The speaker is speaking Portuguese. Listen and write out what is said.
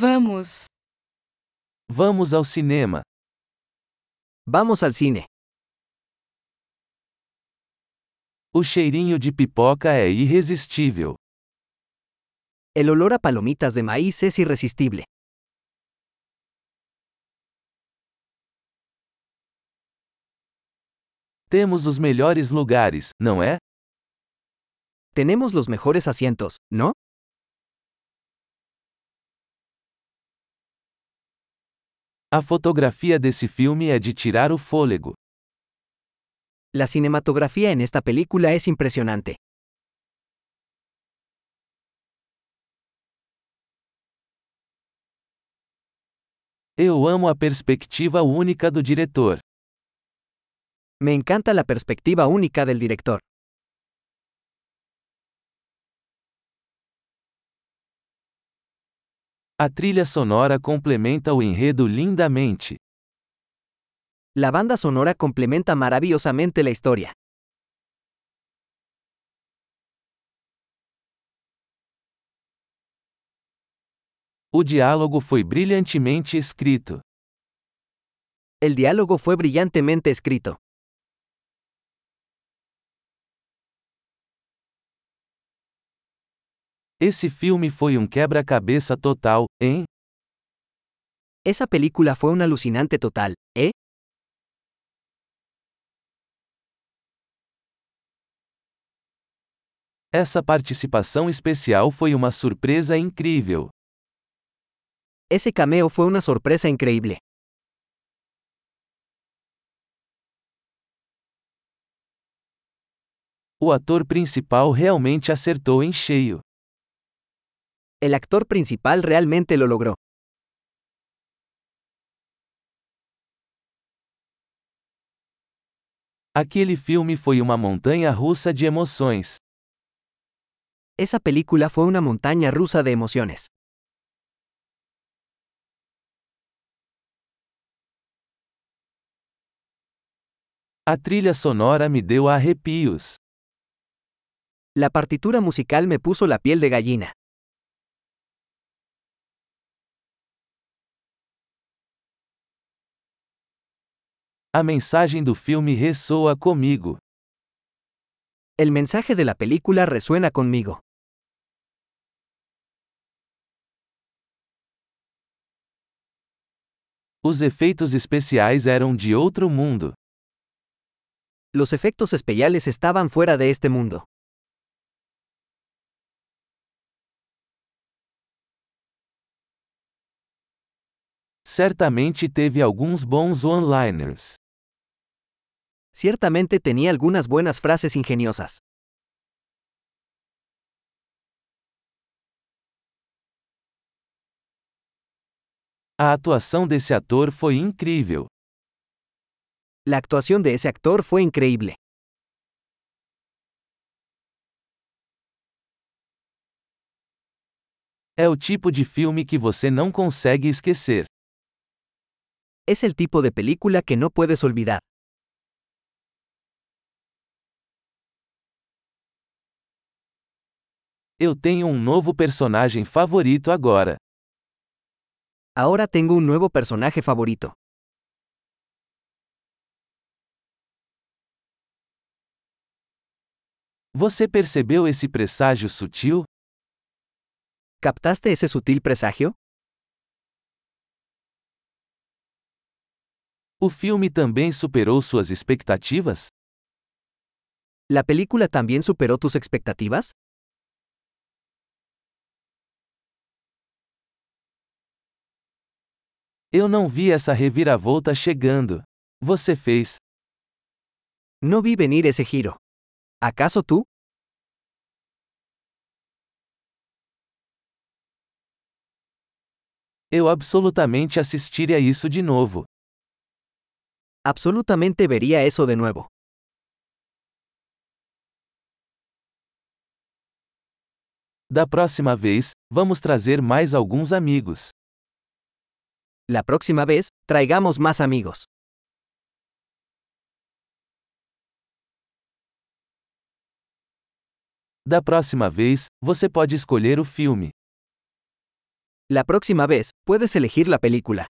Vamos. Vamos ao cinema. Vamos al cine. O cheirinho de pipoca é irresistível. El olor a palomitas de maíz es irresistible. Temos os melhores lugares, não é? Tenemos los mejores asientos, ¿no? A fotografia desse filme é de tirar o fôlego. La cinematografía en esta película es impresionante. Eu amo a perspectiva única do diretor. Me encanta la perspectiva única del director. A trilha sonora complementa o enredo lindamente. La banda sonora complementa maravillosamente la historia. O diálogo foi brilhantemente escrito. El diálogo fue brillantemente escrito. Esse filme foi um quebra-cabeça total, hein? Esa película fue un alucinante total, ¿eh? Essa participação especial foi uma surpresa incrível. Ese cameo fue una sorpresa increíble. O ator principal realmente acertou em cheio. El actor principal realmente lo logró. Aquele filme foi uma montanha russa de emoções. Esa película fue una montaña rusa de emociones. A trilha sonora me deu arrepios. La partitura musical me puso la piel de gallina. A mensagem do filme ressoa comigo. El mensaje de la película resuena conmigo. Os efeitos especiais eram de outro mundo. Los efectos especiales estaban fuera de este mundo. Certamente teve alguns bons one-liners. Ciertamente tenía algunas buenas frases ingeniosas. A atuação desse ator foi incrível. La actuación de ese actor fue increíble. É o tipo de filme que você não consegue esquecer. Es el tipo de película que no puedes olvidar. Eu tenho um novo personagem favorito agora. Ahora tengo un nuevo personaje favorito. Você percebeu esse presságio sutil? ¿Captaste ese sutil presagio? O filme também superou suas expectativas? ¿La película también superó tus expectativas? Eu não vi essa reviravolta chegando. Você fez. No vi venir ese giro. ¿Acaso tú? Eu absolutamente assistiria isso de novo. Absolutamente vería eso de nuevo. Da próxima vez, vamos trazer mais alguns amigos. La próxima vez, traigamos más amigos. Da próxima vez, você pode escolher o filme. La próxima vez, puedes elegir la película.